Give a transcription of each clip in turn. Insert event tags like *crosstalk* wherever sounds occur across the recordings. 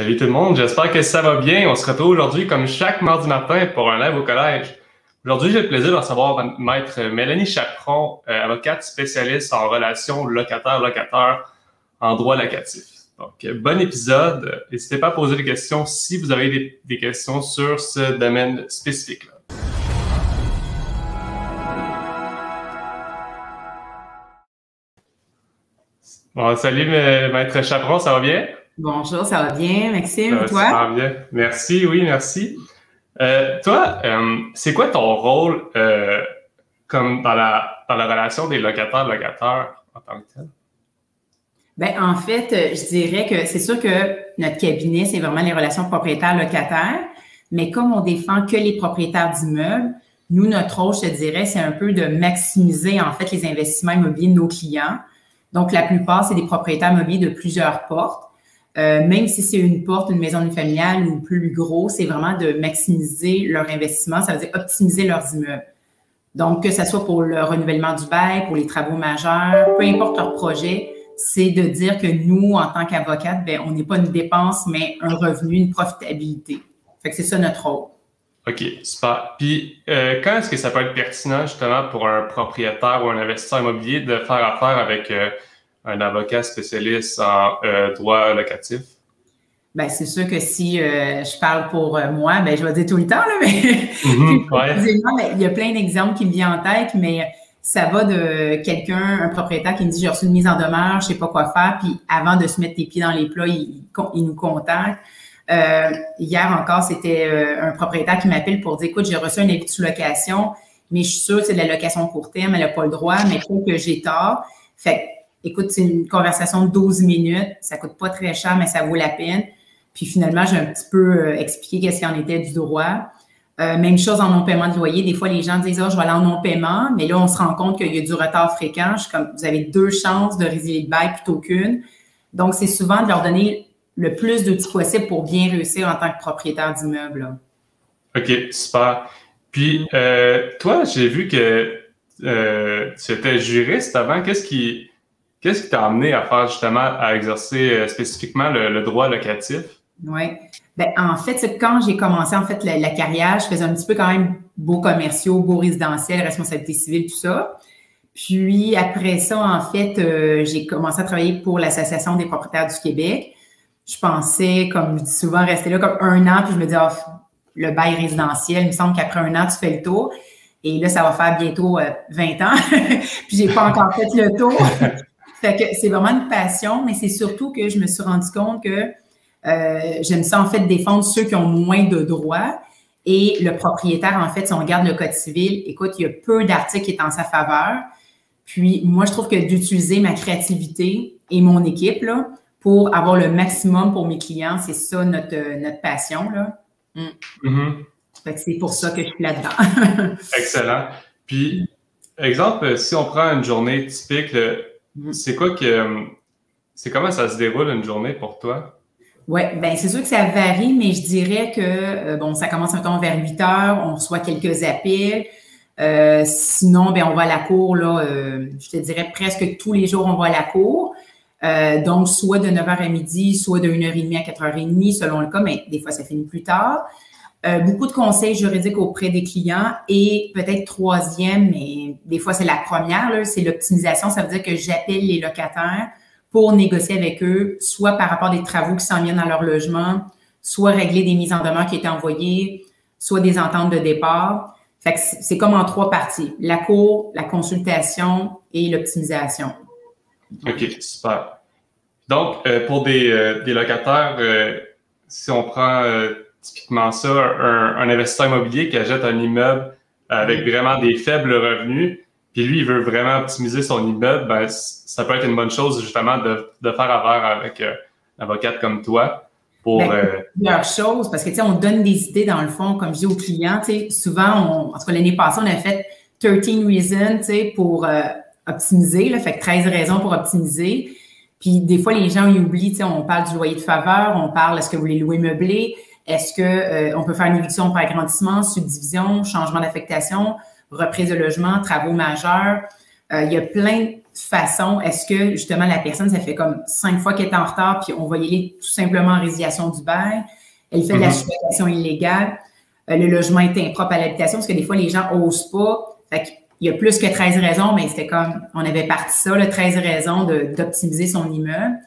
Salut tout le monde, j'espère que ça va bien. On se retrouve aujourd'hui comme chaque mardi matin pour un live au collège. Aujourd'hui, j'ai le plaisir de recevoir maître Mélanie Chaperon, euh, avocate spécialiste en relations locataire-locataire en droit locatif. Donc, bon épisode. N'hésitez pas à poser des questions si vous avez des, des questions sur ce domaine spécifique-là. Bon, salut, maître Chaperon, ça va bien? Bonjour, ça va bien, Maxime, ça toi? Ça va bien. Merci, oui, merci. Euh, toi, euh, c'est quoi ton rôle euh, comme dans la, dans la relation des locataires-locataires en tant que tel? Ben, en fait, je dirais que c'est sûr que notre cabinet, c'est vraiment les relations propriétaires-locataires, mais comme on défend que les propriétaires d'immeubles, nous, notre rôle, je te dirais, c'est un peu de maximiser en fait les investissements immobiliers de nos clients donc, la plupart, c'est des propriétaires immobiliers de plusieurs portes. Euh, même si c'est une porte, une maison familiale ou plus gros, c'est vraiment de maximiser leur investissement, ça veut dire optimiser leurs immeubles. Donc, que ce soit pour le renouvellement du bail, pour les travaux majeurs, peu importe leur projet, c'est de dire que nous, en tant qu'avocate, ben, on n'est pas une dépense, mais un revenu, une profitabilité. Fait que c'est ça notre rôle. OK, super. Puis, euh, quand est-ce que ça peut être pertinent, justement, pour un propriétaire ou un investisseur immobilier de faire affaire avec euh, un avocat spécialiste en euh, droit locatif? Bien, c'est sûr que si je parle pour moi, ben, je vais dire tout le temps, là, mais *laughs* mm-hmm, il y a plein d'exemples qui me viennent en tête, mais ça va de quelqu'un, un propriétaire qui me dit j'ai reçu une mise en demeure, je sais pas quoi faire, puis avant de se mettre les pieds dans les plats, il, il nous contacte. Euh, hier encore, c'était euh, un propriétaire qui m'appelle pour dire, écoute, j'ai reçu un avis de sous-location, mais je suis sûre que c'est de la location court terme, elle n'a pas le droit, mais trouve que j'ai tort. Fait écoute, c'est une conversation de 12 minutes, ça coûte pas très cher, mais ça vaut la peine. Puis finalement, j'ai un petit peu euh, expliqué qu'est-ce qu'il en était du droit. même chose en non-paiement de loyer. Des fois, les gens disent, oh, je vais aller en non-paiement, mais là, on se rend compte qu'il y a du retard fréquent. Je suis comme, vous avez deux chances de résilier le bail plutôt qu'une. Donc, c'est souvent de leur donner le plus d'outils possible pour bien réussir en tant que propriétaire d'immeuble. OK, super. Puis, euh, toi, j'ai vu que euh, tu étais juriste avant. Qu'est-ce qui qu'est-ce qui t'a amené à faire justement, à exercer euh, spécifiquement le, droit locatif? Oui. Ben, en fait, quand j'ai commencé en fait la, carrière, je faisais un petit peu quand même beaux commerciaux, beaux résidentiels, responsabilité civile, tout ça. Puis après ça, en fait, j'ai commencé à travailler pour l'Association des propriétaires du Québec je pensais, comme je dis souvent, rester là comme un an, puis je me dis, oh, le bail résidentiel, il me semble qu'après un an, tu fais le tour. Et là, ça va faire bientôt 20 euh, ans, *laughs* puis j'ai pas encore fait le tour. *laughs* fait que c'est vraiment une passion, mais c'est surtout que je me suis rendu compte que euh, j'aime ça, en fait, défendre ceux qui ont moins de droits. Et le propriétaire, en fait, si on regarde le Code civil, écoute, il y a peu d'articles qui est en sa faveur. Puis moi, je trouve que d'utiliser ma créativité et mon équipe, là, pour avoir le maximum pour mes clients. C'est ça notre, notre passion. Là. Mm. Mm-hmm. c'est pour ça que je suis là-dedans. *laughs* Excellent. Puis, exemple, si on prend une journée typique. C'est quoi que. C'est comment ça se déroule une journée pour toi? Oui, bien, c'est sûr que ça varie, mais je dirais que, euh, bon, ça commence un temps vers 8 heures, on reçoit quelques appels. Euh, sinon, ben, on va à la cour, là, euh, je te dirais presque tous les jours, on va à la cour. Euh, donc, soit de 9h à midi, soit de 1h30 à 4h30, selon le cas, mais des fois, ça finit plus tard. Euh, beaucoup de conseils juridiques auprès des clients et peut-être troisième, mais des fois, c'est la première, c'est l'optimisation. Ça veut dire que j'appelle les locataires pour négocier avec eux, soit par rapport à des travaux qui s'en viennent dans leur logement, soit régler des mises en demeure qui étaient envoyées, soit des ententes de départ. Fait que c'est comme en trois parties. La cour, la consultation et l'optimisation. OK, super. Donc, euh, pour des, euh, des locataires, euh, si on prend typiquement ça, un, investisseur immobilier qui achète un immeuble avec vraiment des faibles revenus, puis lui, il veut vraiment optimiser son immeuble, ben, ça peut être une bonne chose justement de, de faire affaire avec un avocate comme toi pour. Ben, plusieurs choses, parce que tu sais, on donne des idées dans le fond, comme je dis aux clients, tu sais, souvent, on, en tout cas l'année passée, on a fait 13 reasons, tu sais, pour optimiser, là, fait que 13 raisons pour optimiser. Puis des fois, les gens ils oublient, on parle du loyer de faveur, on parle est-ce que vous voulez louer meublé, est-ce que euh, on peut faire une éviction par agrandissement, subdivision, changement d'affectation, reprise de logement, travaux majeurs? Euh, il y a plein, façon, est-ce que justement la personne, ça fait comme cinq fois qu'elle est en retard, puis on va y aller tout simplement en résiliation du bail, elle fait de la mhm. sous-location illégale, euh, le logement est impropre à l'habitation, parce que des fois, les gens osent pas. Fait il y a plus que 13 raisons, mais c'était comme, on avait parti ça, le 13 raisons d'optimiser son immeuble.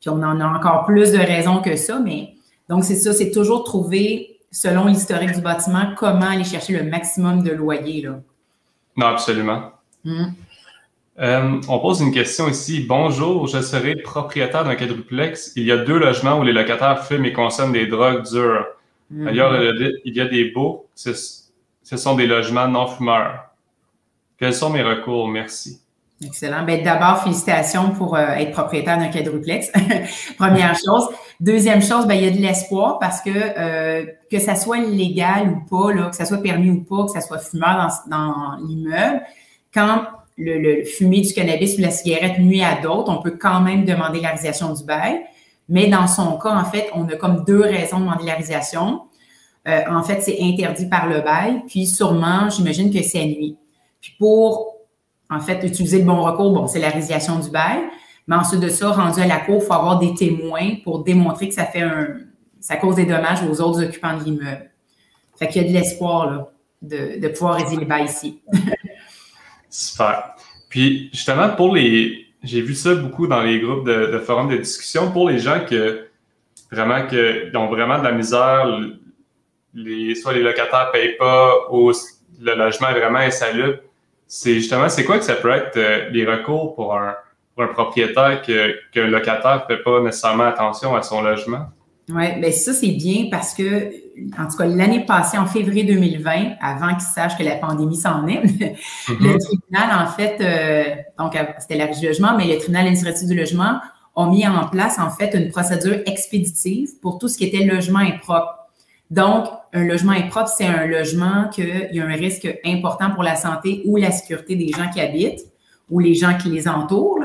Puis on en a encore plus de raisons que ça, mais donc c'est ça, c'est toujours trouver, selon l'historique du bâtiment, comment aller chercher le maximum de loyer. Là. Non, absolument. Hmm. Euh, on pose une question ici. Bonjour, je serai propriétaire d'un quadruplex. Il y a deux logements où les locataires fument et consomment des drogues dures. Hmm. D'ailleurs, il y a des beaux. Ce sont des logements non fumeurs. Quels sont mes recours? Merci. Excellent. Ben, d'abord, félicitations pour euh, être propriétaire d'un quadruplex. *laughs* Première chose. Deuxième chose, ben, il y a de l'espoir parce que euh, que ça soit légal ou pas, là, que ça soit permis ou pas, que ça soit fumeur dans, l'immeuble, quand le, le, fumer du cannabis ou la cigarette nuit à d'autres, on peut quand même demander la résiliation du bail. Mais dans son cas, en fait, on a comme deux raisons de demander la. Euh, en fait, c'est interdit par le bail, puis sûrement, j'imagine que c'est nuit. Puis pour, en fait, utiliser le bon recours, bon, c'est la résiliation du bail. Mais ensuite de ça, rendu à la cour, il faut avoir des témoins pour démontrer que ça fait un, ça cause des dommages aux autres occupants de l'immeuble. Fait qu'il y a de l'espoir, de, de pouvoir résilier le bail ici. *laughs* Super. Puis, justement, pour les, j'ai vu ça beaucoup dans les groupes de, forums de discussion, pour les gens que, vraiment, que, ont vraiment de la misère, les, soit les locataires ne payent pas, ou le logement est vraiment insalubre, c'est justement, c'est quoi que ça peut être euh, les recours pour un, pour un propriétaire que, qu'un locataire ne fait pas nécessairement attention à son logement? Oui, bien ça, c'est bien parce que, en tout cas, l'année passée, en février 2020, avant qu'ils sachent que la pandémie s'en est, *laughs* le mm-hmm. tribunal, en fait, euh, donc c'était la du logement, mais le tribunal administratif du logement a mis en place, en fait, une procédure expéditive pour tout ce qui était logement impropre. Donc, un logement impropre, c'est un logement qu'il y a un risque important pour la santé ou la sécurité des gens qui habitent ou les gens qui les entourent.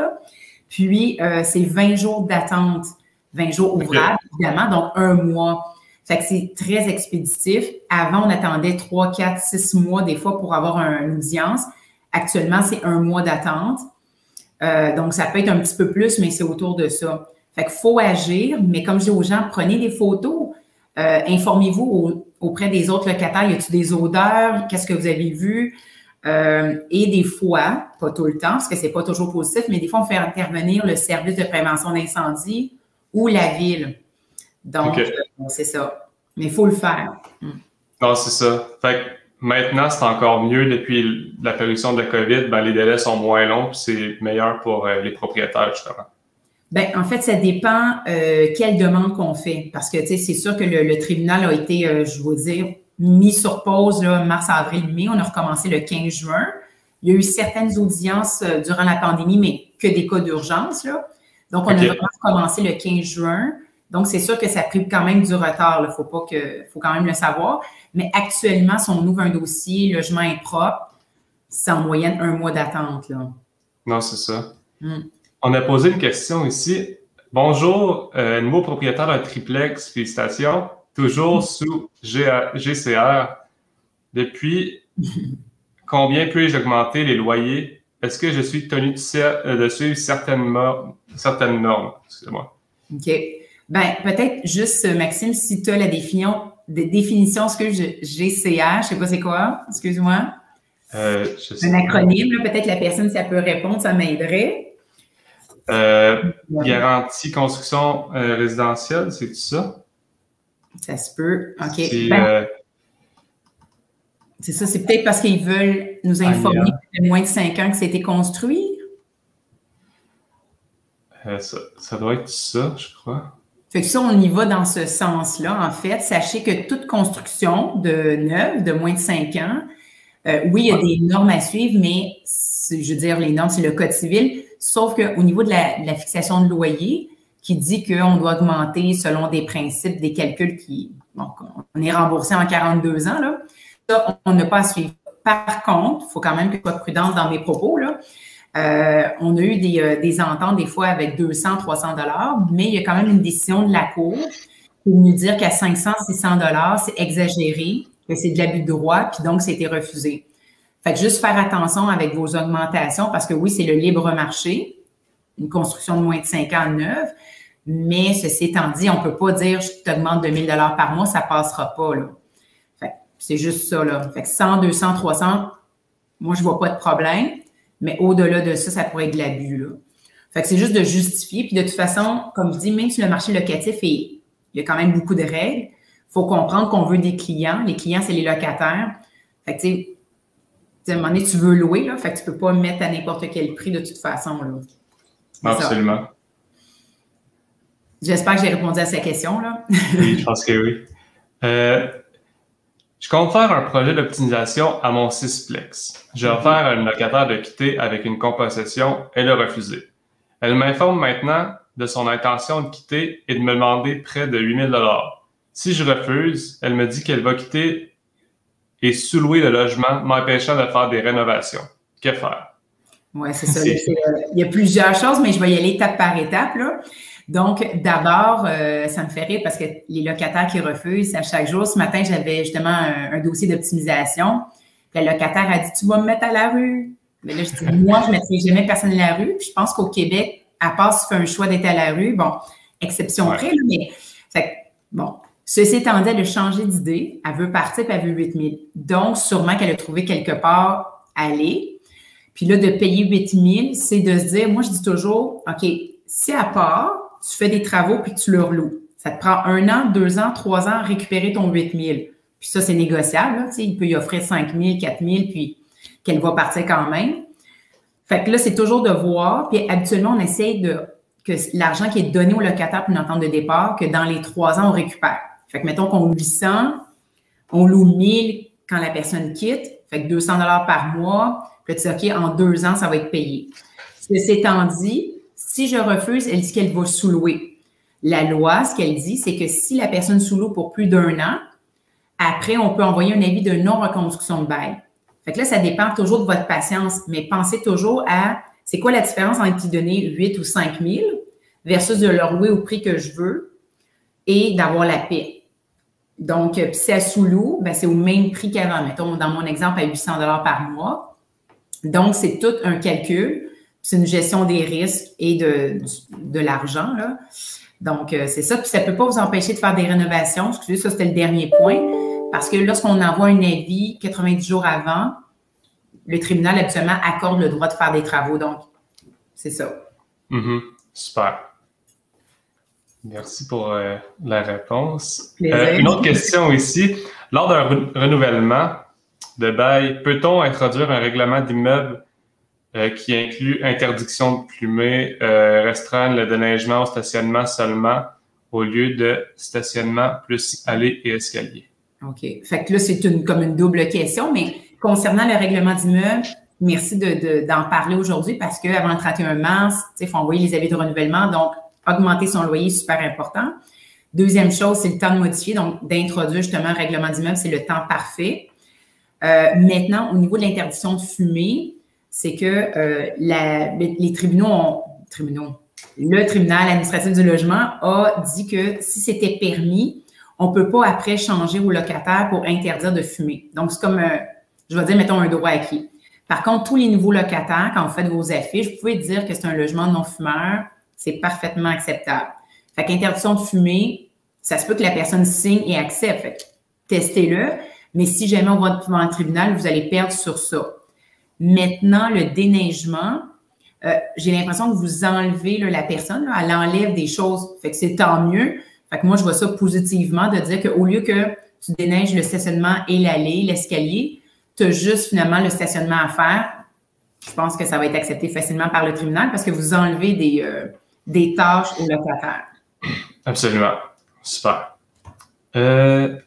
Puis, euh, c'est 20 jours d'attente, 20 jours ouvrables, évidemment, donc un mois. Fait que c'est très expéditif. Avant, on attendait 3, 4, 6 mois des fois pour avoir une audience. Actuellement, c'est un mois d'attente. Euh, donc, ça peut être un petit peu plus, mais c'est autour de ça. Fait qu'il faut agir, mais comme je dis aux gens, prenez des photos, euh, informez-vous auprès des autres locataires. Y a-t-il des odeurs? Qu'est-ce que vous avez vu? Euh, et des fois, pas tout le temps, parce que c'est pas toujours positif, mais des fois, on fait intervenir le service de prévention d'incendie ou la ville. Donc, euh, c'est ça. Mais il faut le faire. Hmm. Non, c'est ça. Fait maintenant, c'est encore mieux depuis l'apparition de la COVID. Ben, les délais sont moins longs, c'est meilleur pour les propriétaires, justement. Ben, en fait, ça dépend euh, quelle demande qu'on fait. Parce que, tu sais, c'est sûr que le, tribunal a été, euh, je veux dire, mis sur pause là, mars, avril, mai. On a recommencé le 15 juin. Il y a eu certaines audiences euh, durant la pandémie, mais que des cas d'urgence. Là. Donc, on a vraiment recommencé le 15 juin. Donc, c'est sûr que ça a pris quand même du retard. Il faut pas que, faut quand même le savoir. Mais actuellement, si on ouvre un dossier, logement impropre, c'est en moyenne un mois d'attente. Non, c'est ça. Hmm. On a posé une question ici. Bonjour, euh, nouveau propriétaire d'un triplex, félicitations. Toujours *laughs* sous GCR. Depuis combien puis-je augmenter les loyers? Est-ce que je suis tenu de, euh, suivre certaines, certaines normes? Excusez-moi. OK. Ben, peut-être juste, Maxime, si tu as la définition, définition, ce que GCR, je sais pas c'est quoi, excuse-moi. Euh, Un acronyme, peut-être la personne, si elle peut répondre, ça m'aiderait. Euh, garantie construction euh, résidentielle, c'est ça? Ça se peut. OK. C'est ben, euh, ça, c'est peut-être parce qu'ils veulent nous informer que moins de 5 ans que c'était construit. Ça, ça, doit être ça, je crois. Fait que ça, on y va dans ce sens-là. En fait, sachez que toute construction de neuve de moins de 5 ans, oui, il y a des normes à suivre, mais je veux dire, les normes, c'est le code civil. Sauf qu'au niveau de la, fixation de loyer, qui dit qu'on doit augmenter selon des principes, des calculs qui, on est remboursé en 42 ans, là. Ça, on n'a pas à suivre. Par contre, il faut quand même que je sois prudente dans mes propos, là. Euh, on a eu des, euh, des, ententes des fois avec 200, 300 dollars, mais il y a quand même une décision de la Cour pour nous dire qu'à 500, 600 dollars, c'est exagéré, que c'est de l'abus de droit, puis donc c'était refusé. Fait que juste faire attention avec vos augmentations parce que oui, c'est le libre marché, une construction de moins de 5 ans neuve, mais ceci étant dit, on peut pas dire je t'augmente 2000 dollars par mois, ça passera pas c'est juste ça là. Fait que 100, 200, 300, moi je vois pas de problème, mais au-delà de ça, ça pourrait être de l'abus. Fait que c'est juste de justifier. Puis de toute façon, comme je dis, même si le marché locatif est, il y a quand même beaucoup de règles, faut comprendre qu'on veut des clients. Les clients, c'est les locataires. Fait que à un moment donné, tu veux louer, là, fait que tu peux pas mettre à n'importe quel prix de toute façon. Là. Absolument. J'espère que j'ai répondu à cette question. Là. oui, je pense que oui. Euh, je compte faire un projet d'optimisation à mon Cisplex. J'ai offert à une locataire de quitter avec une composition. Elle a refusé. Elle m'informe maintenant de son intention de quitter et de me demander près de 8000 Si je refuse, elle me dit qu'elle va quitter et sous-louer le logement, m'empêchant de faire des rénovations. Que faire? Oui, c'est ça. il y a plusieurs choses, mais je vais y aller étape par étape. Là. Donc, d'abord, euh, ça me fait rire parce que les locataires qui refusent à chaque jour. Ce matin, j'avais justement un, dossier d'optimisation. Le locataire a dit Tu vas me mettre à la rue. Mais là, je dis Moi, je ne mettrai jamais personne à la rue. Puis je pense qu'au Québec, à part si tu fais un choix d'être à la rue, bon, exception près, mais bon, Ceci étant dit, elle a changé d'idée. Elle veut partir, puis elle veut 8 000. Donc, sûrement qu'elle a trouvé quelque part aller. Puis là, de payer 8 000, c'est de se dire, moi, je dis toujours, OK, si à part, tu fais des travaux puis tu leur loues. Ça te prend un an, deux ans, trois ans à récupérer ton 8 000. Puis ça, c'est négociable. Là, il peut y offrir 5 000, 4 000, puis qu'elle va partir quand même. Fait que là, c'est toujours de voir. Puis habituellement, on essaye de que l'argent qui est donné au locataire pour une entente de départ, que dans les trois ans, on récupère. Fait que mettons qu'on loue 800, on loue 1000 quand la personne quitte, fait que 200 dollars par mois, puis tu dis, OK, en deux ans, ça va être payé. Ceci étant dit, si je refuse, elle dit qu'elle va sous-louer. La loi, ce qu'elle dit, c'est que si la personne sous-loue pour plus d'un an, après, on peut envoyer un avis de non-reconstruction de bail. Fait que là, ça dépend toujours de votre patience, mais pensez toujours à c'est quoi la différence entre y donner 8 ou 5 000 versus de leur louer au prix que je veux et d'avoir la paix. Donc, euh, si à sous ben, c'est au même prix qu'avant. Mettons, dans mon exemple, à 800 par mois. Donc, c'est tout un calcul. C'est une gestion des risques et de, de l'argent. Donc, euh, c'est ça. Puis, ça ne peut pas vous empêcher de faire des rénovations. Excusez, ça, c'était le dernier point. Parce que lorsqu'on envoie un avis 90 jours avant, le tribunal, habituellement, accorde le droit de faire des travaux. Donc, c'est ça. Mm-hmm. Super. Merci pour euh, la réponse. Euh, une autre question ici. Lors d'un renouvellement de bail, peut-on introduire un règlement d'immeuble euh, qui inclut interdiction de plumer, restreindre le déneigement au stationnement seulement au lieu de stationnement plus allée et escalier? OK. Fait que là, c'est une, comme une double question, mais concernant le règlement d'immeuble, merci d'en de, parler aujourd'hui parce qu'avant le 31 mars, il faut envoyer les avis de renouvellement. Donc, augmenter son loyer, super important. Deuxième chose, c'est le temps de modifier, donc d'introduire justement un règlement d'immeuble, c'est le temps parfait. Euh, maintenant, au niveau de l'interdiction de fumer, c'est que euh, les tribunaux ont, tribunaux, le tribunal administratif du logement a dit que si c'était permis, on ne peut pas après changer au locataire pour interdire de fumer. Donc, c'est comme, euh, je vais dire, mettons un droit acquis. Par contre, tous les nouveaux locataires, quand vous faites vos affiches, vous pouvez dire que c'est un logement non fumeur c'est parfaitement acceptable. Fait qu'interdiction de fumer, ça se peut que la personne signe et accepte. testez-le. Mais si jamais on va devant un tribunal, vous allez perdre sur ça. Maintenant, le déneigement, euh, j'ai l'impression que vous enlevez la personne, elle enlève des choses. Fait que c'est tant mieux. Fait que moi, je vois ça positivement de dire qu'au lieu que tu déneiges le stationnement et l'allée, l'escalier, tu as juste finalement le stationnement à faire. Je pense que ça va être accepté facilement par le tribunal parce que vous enlevez des, euh, des tâches aux locataires. Absolument. Super. Euh,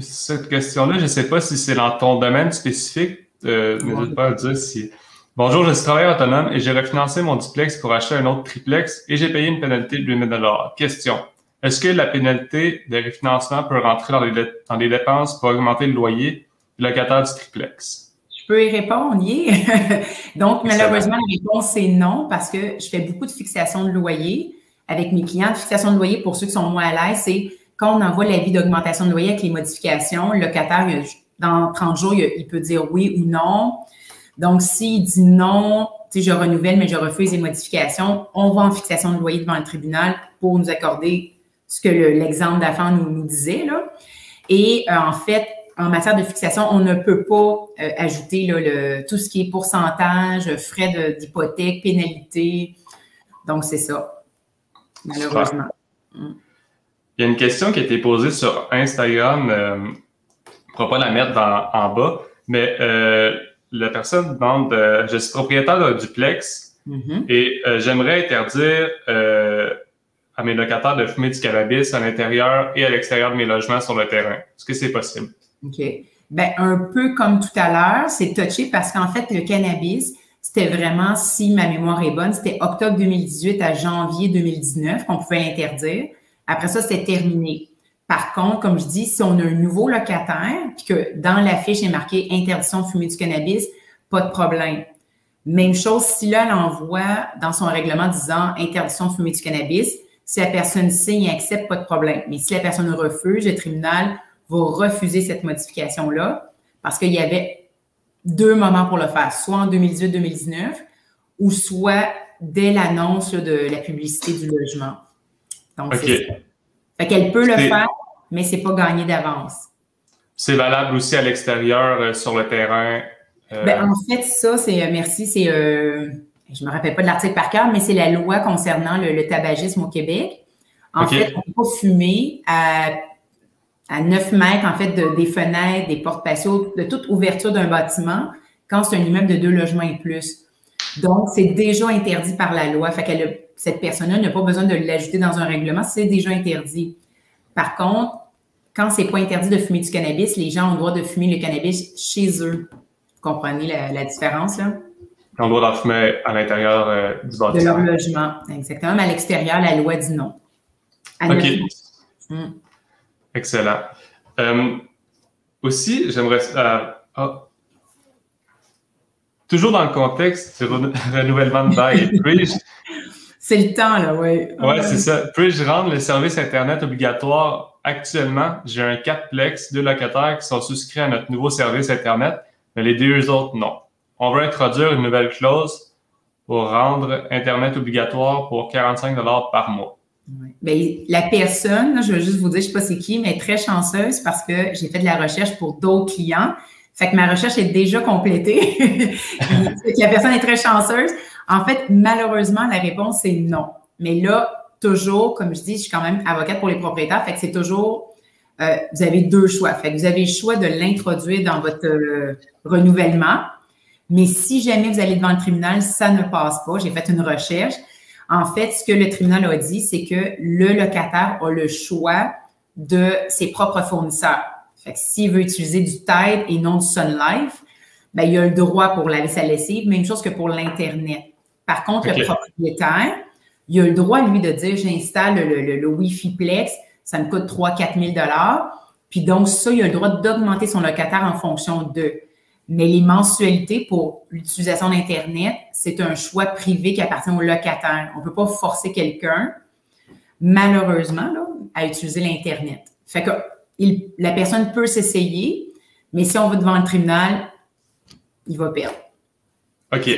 cette question-là, je ne sais pas si c'est dans ton domaine spécifique. Euh, N'hésite pas à dire si. Bonjour, je suis travailleur autonome et j'ai refinancé mon duplex pour acheter un autre triplex et j'ai payé une pénalité de 8000 Question. Est-ce que la pénalité de refinancement peut rentrer dans les, dans les dépenses pour augmenter le loyer du locataire du triplex? Peux y répondre, y *laughs* Donc, malheureusement, la réponse, c'est non parce que je fais beaucoup de fixation de loyer avec mes clients. Fixation de loyer, pour ceux qui sont moins à l'aise, c'est quand on envoie l'avis d'augmentation de loyer avec les modifications, le locataire, dans 30 jours, il, peut dire oui ou non. Donc, s'il dit non, tu sais, je renouvelle, mais je refuse les modifications, on va en fixation de loyer devant le tribunal pour nous accorder ce que l'exemple d'affaires nous, nous disait. Là. Et euh, en fait, en matière de fixation, on ne peut pas euh, ajouter là, le, tout ce qui est pourcentage, frais d'hypothèque, pénalité. Donc, c'est ça, malheureusement. Mm. Il y a une question qui a été posée sur Instagram. Euh, on ne pourra pas la mettre en bas, mais euh, la personne demande Je suis propriétaire d'un duplex mm-hmm. et j'aimerais interdire à mes locataires de fumer du cannabis à l'intérieur et à l'extérieur de mes logements sur le terrain. Est-ce que c'est possible? OK? Ben, un peu comme tout à l'heure, c'est touché parce qu'en fait, le cannabis, c'était vraiment, si ma mémoire est bonne, c'était octobre 2018 à janvier 2019 qu'on pouvait l'interdire. Après ça, c'était terminé. Par contre, comme je dis, si on a un nouveau locataire, puis que dans la fiche est marqué interdiction de fumer du cannabis, pas de problème. Même chose, si là, elle envoie dans son règlement disant interdiction de fumer du cannabis, si la personne signe et accepte, pas de problème. Mais si la personne refuse, le tribunal va refuser cette modification-là parce qu'il y avait deux moments pour le faire, soit en 2018-2019 ou soit dès l'annonce de la publicité du logement. Donc, c'est ça. Fait qu'elle peut le faire, mais c'est pas gagné d'avance. C'est valable aussi à l'extérieur, euh, sur le terrain. Euh, ben, en fait, ça, c'est, euh, merci, c'est, je me rappelle pas de l'article par cœur, mais c'est la loi concernant le, tabagisme au Québec. En fait, on peut pas fumer à à 9 mètres, en fait, de, des fenêtres, des portes patios, de toute ouverture d'un bâtiment quand c'est un immeuble de deux logements et plus. Donc, c'est déjà interdit par la loi. Fait que cette personne-là n'a pas besoin de l'ajouter dans un règlement, c'est déjà interdit. Par contre, quand c'est pas interdit de fumer du cannabis, les gens ont le droit de fumer le cannabis chez eux. Vous comprenez la, différence, là? Ils ont le droit d'en fumer à l'intérieur euh, du bâtiment. De leur logement, exactement. Mais à l'extérieur, la loi dit non. OK. Excellent. Euh, aussi, j'aimerais. Euh, oh. Toujours dans le contexte du *laughs* renouvellement de bail, *laughs* C'est le temps, là, oui. Oui, c'est ça. Puis-je rendre le service Internet obligatoire? Actuellement? J'ai un 4plex, deux locataires qui sont souscrits à notre nouveau service Internet, mais les deux autres, non. On veut introduire une nouvelle clause pour rendre Internet obligatoire pour 45 par mois. Bien, la personne, je veux juste vous dire, je ne sais pas c'est qui, mais très chanceuse parce que j'ai fait de la recherche pour d'autres clients. Fait que ma recherche est déjà complétée. *laughs* la personne est très chanceuse. En fait, malheureusement, la réponse est non. Mais là, toujours, comme je dis, je suis quand même avocate pour les propriétaires. Fait que c'est toujours, euh, vous avez deux choix. Fait que vous avez le choix de l'introduire dans votre euh, renouvellement. Mais si jamais vous allez devant le tribunal, ça ne passe pas. J'ai fait une recherche. En fait, ce que le tribunal a dit, c'est que le locataire a le choix de ses propres fournisseurs. Fait que s'il veut utiliser du Tide et non du Sun Life, ben, il a le droit pour laver sa lessive, même chose que pour l'Internet. Par contre, le propriétaire, il a le droit, lui, de dire j'installe le, le, Wi-Fi Plex, ça me coûte 3-4 000 Puis donc, ça, il a le droit d'augmenter son locataire en fonction de. Mais les mensualités pour l'utilisation d'Internet, c'est un choix privé qui appartient au locataire. On ne peut pas forcer quelqu'un, malheureusement, à utiliser l'Internet. Fait que la personne peut s'essayer, mais si on va devant le tribunal, il va perdre. OK.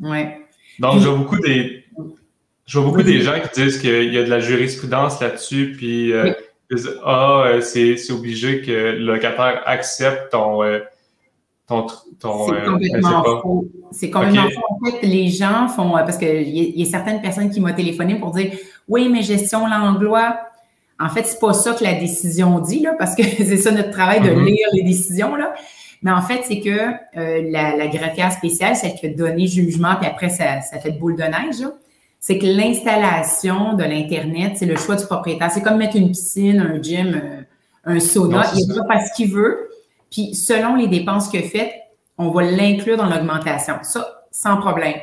Ouais. Donc, je vois beaucoup des. Je vois beaucoup des gens qui disent qu'il y a de la jurisprudence là-dessus, puis euh, ah, euh, c'est obligé que le locataire accepte ton, euh, ton, c'est euh, complètement faux. C'est complètement faux. En fait, les gens font, euh, parce qu'il y, y, a certaines personnes qui m'ont téléphoné pour dire Oui, mais gestion Langlois. En fait, c'est pas ça que la décision dit, là, parce que *laughs* c'est ça notre travail de mm-hmm. lire les décisions, là. Mais en fait, c'est que euh, la, la, greffière spéciale, celle qui a donné jugement, puis après, ça, ça fait de boule de neige, c'est que l'installation de l'Internet, c'est le choix du propriétaire. C'est comme mettre une piscine, un gym, un sauna. il va faire ce qu'il veut. Puis, selon les dépenses que faites, on va l'inclure dans l'augmentation. Ça, sans problème.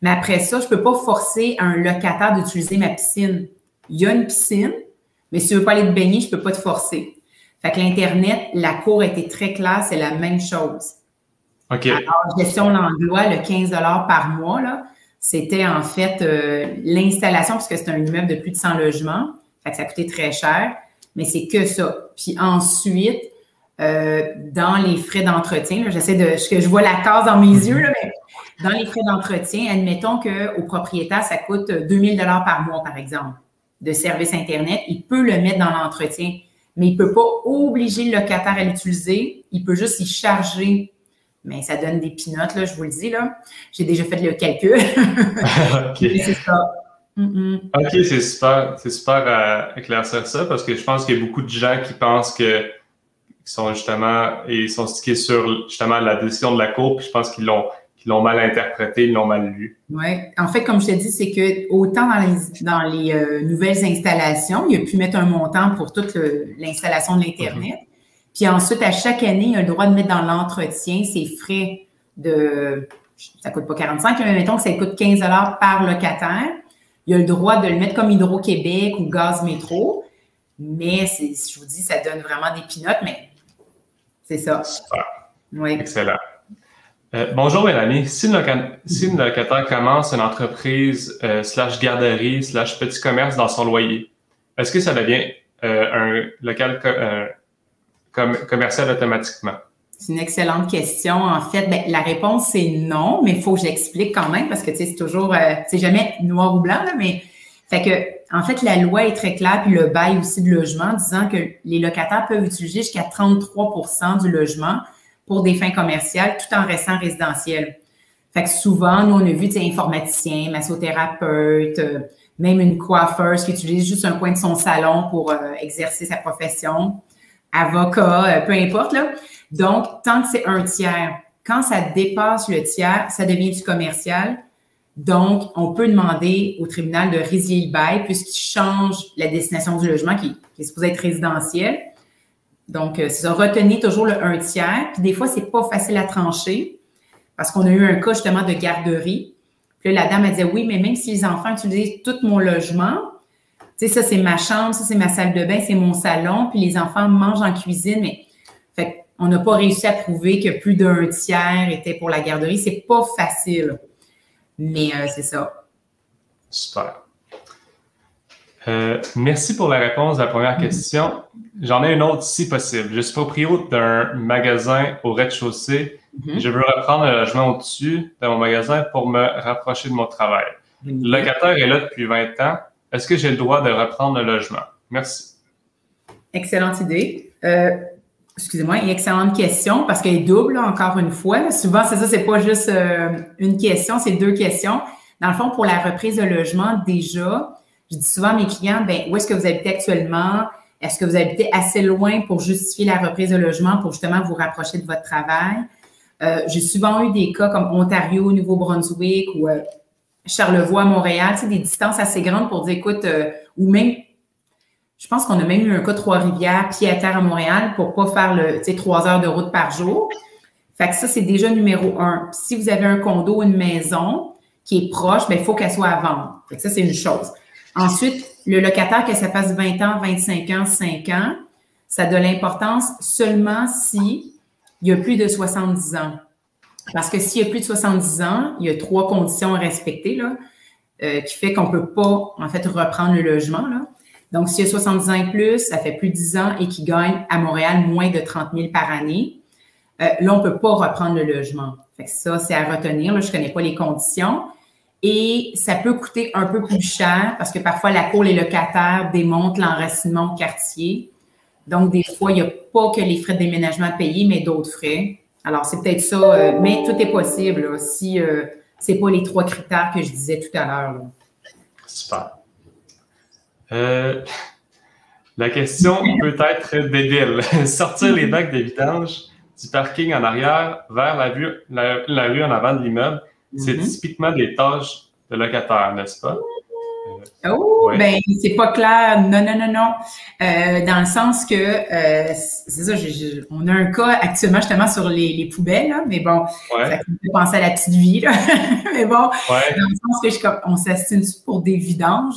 Mais après ça, je ne peux pas forcer un locataire d'utiliser ma piscine. Il y a une piscine, mais si tu ne veux pas aller te baigner, je ne peux pas te forcer. Fait que l'Internet, la cour était très claire, c'est la même chose. OK. Alors, gestion l'endroit, le 15 par mois, là, c'était en fait euh, l'installation, puisque c'est un immeuble de plus de 100 logements. Fait que ça coûtait très cher, mais c'est que ça. Puis ensuite, euh, dans les frais d'entretien. J'essaie de que je vois la case dans mes yeux, là, mais dans les frais d'entretien, admettons qu'au propriétaire, ça coûte 2000 dollars par mois, par exemple, de service Internet. Il peut le mettre dans l'entretien, mais il ne peut pas obliger le locataire à l'utiliser. Il peut juste y charger. Mais ça donne des pinottes, là, je vous le dis. là. J'ai déjà fait le calcul. *laughs* *laughs* OK. c'est ça. OK, c'est super. C'est super à éclaircir ça parce que je pense qu'il y a beaucoup de gens qui pensent que sont justement ils sont stickés sur justement la décision de la Cour, puis je pense qu'ils l'ont l'ont mal interprété, ils l'ont mal lu. Oui. En fait, comme je te dis, c'est que autant dans les, dans les euh, nouvelles installations, il a pu mettre un montant pour toute l'installation de l'Internet. Mhm. Puis ensuite, à chaque année, il a le droit de mettre dans l'entretien ses frais de. Ça ne coûte pas 45, mais mettons que ça coûte 15 par locataire. Il a le droit de le mettre comme Hydro-Québec ou Gaz Métro. Mais je vous dis, ça donne vraiment des pinottes, mais c'est ça. Super. Oui. Excellent. Euh, bonjour Mélanie. Si une, locataire commence une entreprise euh, slash garderie slash petit commerce dans son loyer, est-ce que ça devient euh, un local commercial automatiquement? C'est une excellente question. En fait, ben, la réponse c'est non, mais il faut que j'explique quand même parce que c'est toujours, c'est jamais noir ou blanc, là, mais fait que, en fait, la loi est très claire, puis le bail aussi de logement, disant que les locataires peuvent utiliser jusqu'à 33% du logement pour des fins commerciales tout en restant résidentiel. Fait que souvent, nous, on a vu des informaticiens, massothérapeutes, euh, même une coiffeuse qui utilise juste un coin de son salon pour euh, exercer sa profession, avocat, euh, peu importe. Là. Donc, tant que c'est un tiers, quand ça dépasse le tiers, ça devient du commercial. Donc, on peut demander au tribunal de résilier le bail puisqu'il change la destination du logement qui, est supposé être résidentiel. Donc, euh, ça, retenez toujours le un tiers. Puis des fois, c'est pas facile à trancher parce qu'on a eu un cas justement de garderie. Puis là, la dame, a dit oui, mais même si les enfants utilisent tout mon logement, tu sais, ça, c'est ma chambre, ça, c'est ma salle de bain, c'est mon salon, puis les enfants mangent en cuisine, mais fait on n'a pas réussi à prouver que plus d'un tiers était pour la garderie. C'est pas facile. Mais euh, c'est ça. Super. Euh, merci pour la réponse à la première question. J'en ai une autre si possible. Je suis propriétaire d'un magasin au rez-de-chaussée. Mhm. Je veux reprendre un logement au-dessus de mon magasin pour me rapprocher de mon travail. Le locataire est là depuis 20 ans. Est-ce que j'ai le droit de reprendre le logement? Merci. Excellente idée. Euh, excusez-moi, excellente question parce qu'elle est double, encore une fois. Souvent, c'est ça, c'est pas juste euh, une question, c'est deux questions. Dans le fond, pour la reprise de logement, déjà, je dis souvent à mes clients, ben, où est-ce que vous habitez actuellement? Est-ce que vous habitez assez loin pour justifier la reprise de logement pour justement vous rapprocher de votre travail? Euh, j'ai souvent eu des cas comme Ontario, Nouveau-Brunswick ou euh, Charlevoix, Montréal, tu des distances assez grandes pour dire, écoute, ou même, je pense qu'on a même eu un cas Trois-Rivières, pied à terre à Montréal pour pas faire le, trois heures de route par jour. Fait que ça, c'est déjà numéro un. Si vous avez un condo, une maison qui est proche, ben, il faut qu'elle soit à vendre. Fait que ça, c'est une chose. Ensuite, le locataire, que ça fasse 20 ans, 25 ans, 5 ans, ça a de l'importance seulement si il y a plus de 70 ans. Parce que s'il y a plus de 70 ans, il y a trois conditions à respecter, là, euh, qui fait qu'on peut pas, en fait, reprendre le logement, là. Donc, s'il a 70 ans et plus, ça fait plus de 10 ans et qu'il gagne à Montréal moins de 30 000 par année, euh, là, on peut pas reprendre le logement. Ça, c'est à retenir. Je connais pas les conditions. Et ça peut coûter un peu plus cher parce que parfois la cour, les locataires démontent l'enracinement quartier. Donc, des fois, il n'y a pas que les frais de déménagement à payer, mais d'autres frais. Alors, c'est peut-être ça, euh, mais tout est possible si euh, ce n'est pas les trois critères que je disais tout à l'heure. Super. Euh, *laughs* la question peut être débile. *laughs* Sortir les bacs de vidange du parking en arrière vers la, vue, la rue en avant de l'immeuble c'est mhm. typiquement des tâches de locataire, n'est-ce pas? Oh, ben c'est pas clair. Non, non, non, non. Euh, dans le sens que euh, c'est ça, on a un cas actuellement justement sur les, les poubelles, là, mais bon, ça fait penser à la petite vie, là. *laughs* mais bon, dans le sens que je, on s'assigne pour des vidanges?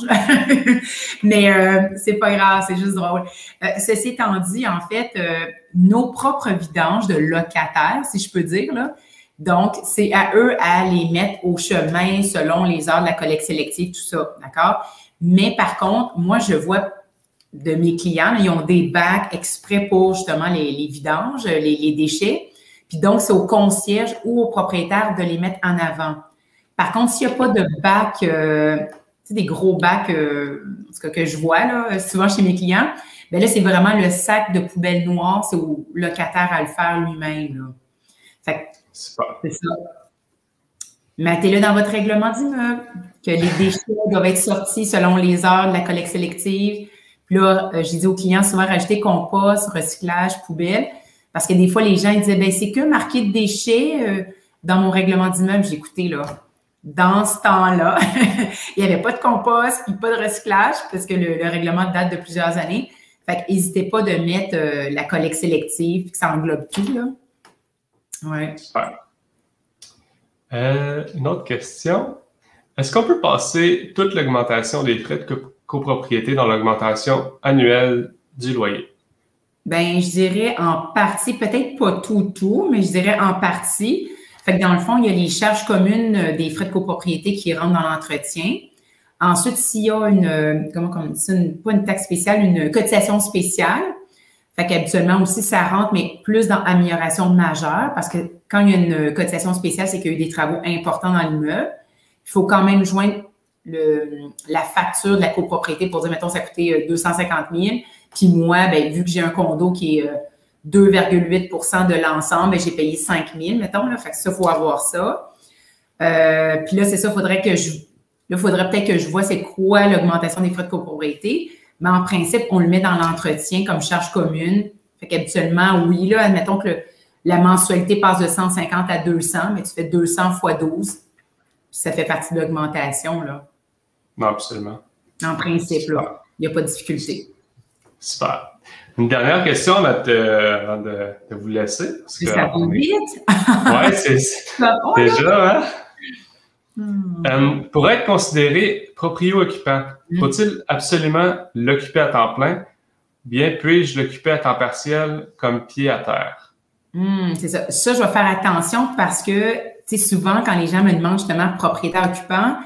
*laughs* mais euh, c'est pas grave, c'est juste drôle. Euh, ceci étant dit, en fait, euh, nos propres vidanges de locataires, si je peux dire, là, donc, c'est à eux à les mettre au chemin selon les heures de la collecte sélective, tout ça, d'accord? Mais par contre, moi, je vois de mes clients. Ils ont des bacs exprès pour justement les, vidanges, les, déchets. Puis donc, c'est au concierge ou au propriétaire de les mettre en avant. Par contre, s'il n'y a pas de bac, euh, tu sais, des gros bacs euh, que je vois là, souvent chez mes clients, bien là, c'est vraiment le sac de poubelle noire, c'est au locataire à le faire lui-même. Fait c'est ça. Mettez-le dans votre règlement d'immeuble, que les déchets doivent être sortis selon les heures de la collecte sélective. Puis là, euh, j'ai dit aux clients souvent rajouter compost, recyclage, poubelle. Parce que des fois, les gens ils disaient, ben c'est que marqué de déchets euh, dans mon règlement d'immeuble. J'ai écouté, là, dans ce temps-là, *laughs* il n'y avait pas de compost puis pas de recyclage parce que le, règlement date de plusieurs années. Fait n'hésitez pas de mettre euh, la collecte sélective que ça englobe tout, là. Ouais. une autre question. Est-ce qu'on peut passer toute l'augmentation des frais de copropriété dans l'augmentation annuelle du loyer? Ben, je dirais en partie, peut-être pas tout, tout, mais je dirais en partie. Fait que dans le fond, il y a les charges communes euh, des frais de copropriété qui rentrent dans l'entretien. Ensuite, s'il y a une, euh, comment on dit ça, pas une taxe spéciale, une cotisation spéciale. Fait qu'habituellement aussi, ça rentre, mais plus dans amélioration majeure, parce que quand il y a une cotisation spéciale, c'est qu'il y a eu des travaux importants dans l'immeuble. Il faut quand même joindre le, la facture de la copropriété pour dire, mettons, ça a coûté 250 euh, 000. Puis moi, ben, vu que j'ai un condo qui est 2,8% euh, de l'ensemble, ben, j'ai payé 5 000, mettons. Là, fait que ça, il faut avoir ça. Euh, puis là, c'est ça, faudrait que je. Là, faudrait peut-être que je vois c'est quoi l'augmentation des frais de copropriété. Mais en principe, on le met dans l'entretien comme charge commune. Fait qu'habituellement, oui, là, admettons que la mensualité passe de 150 à 200, mais tu fais 200 fois 12. Puis ça fait partie de l'augmentation, là. Non, absolument. En principe, là. Il n'y a pas de difficulté. Super. Une dernière question avant de, vous laisser. *laughs* ça va vite. oui, c'est déjà, hein? Hmm. Euh, pour être considéré proprio-occupant, hmm. faut-il absolument l'occuper à temps plein? Bien, puis-je l'occuper à temps partiel comme pied à terre? Hmm, c'est ça. Ça, je vais faire attention parce que, tu sais, souvent, quand les gens me demandent justement propriétaire-occupant,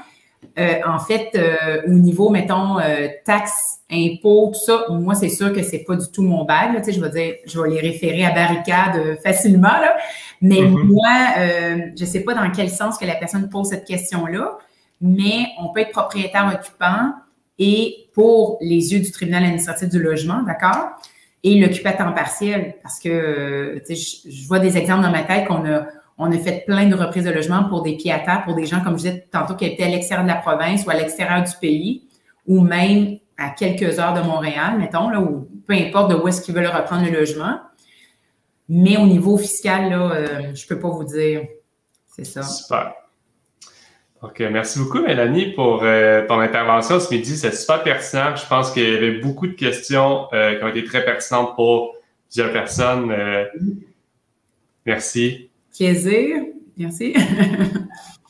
euh, en fait, euh, au niveau, mettons, euh, taxes, impôts, tout ça, moi, c'est sûr que c'est pas du tout mon bag. tu sais, je vais dire, je vais les référer à barricade facilement, là. Mais mm-hmm. moi, je sais pas dans quel sens que la personne pose cette question-là, mais on peut être propriétaire occupant et pour les yeux du tribunal administratif du logement, d'accord? Et l'occuper à temps partiel, parce que, tu sais, je vois des exemples dans ma tête qu'on a on a fait plein de reprises de logement pour des pieds à terre, pour des gens, comme je disais tantôt, qui étaient à l'extérieur de la province ou à l'extérieur du pays, ou même à quelques heures de Montréal, mettons, là, ou peu importe de où est-ce qu'ils veulent reprendre le logement. Mais au niveau fiscal, là, euh, je ne peux pas vous dire. C'est ça. Super. OK. Merci beaucoup, Mélanie, pour euh, ton intervention ce midi. C'est super pertinent. Je pense qu'il y avait beaucoup de questions euh, qui ont été très pertinentes pour plusieurs personnes. merci. Plaisir. Merci. *laughs*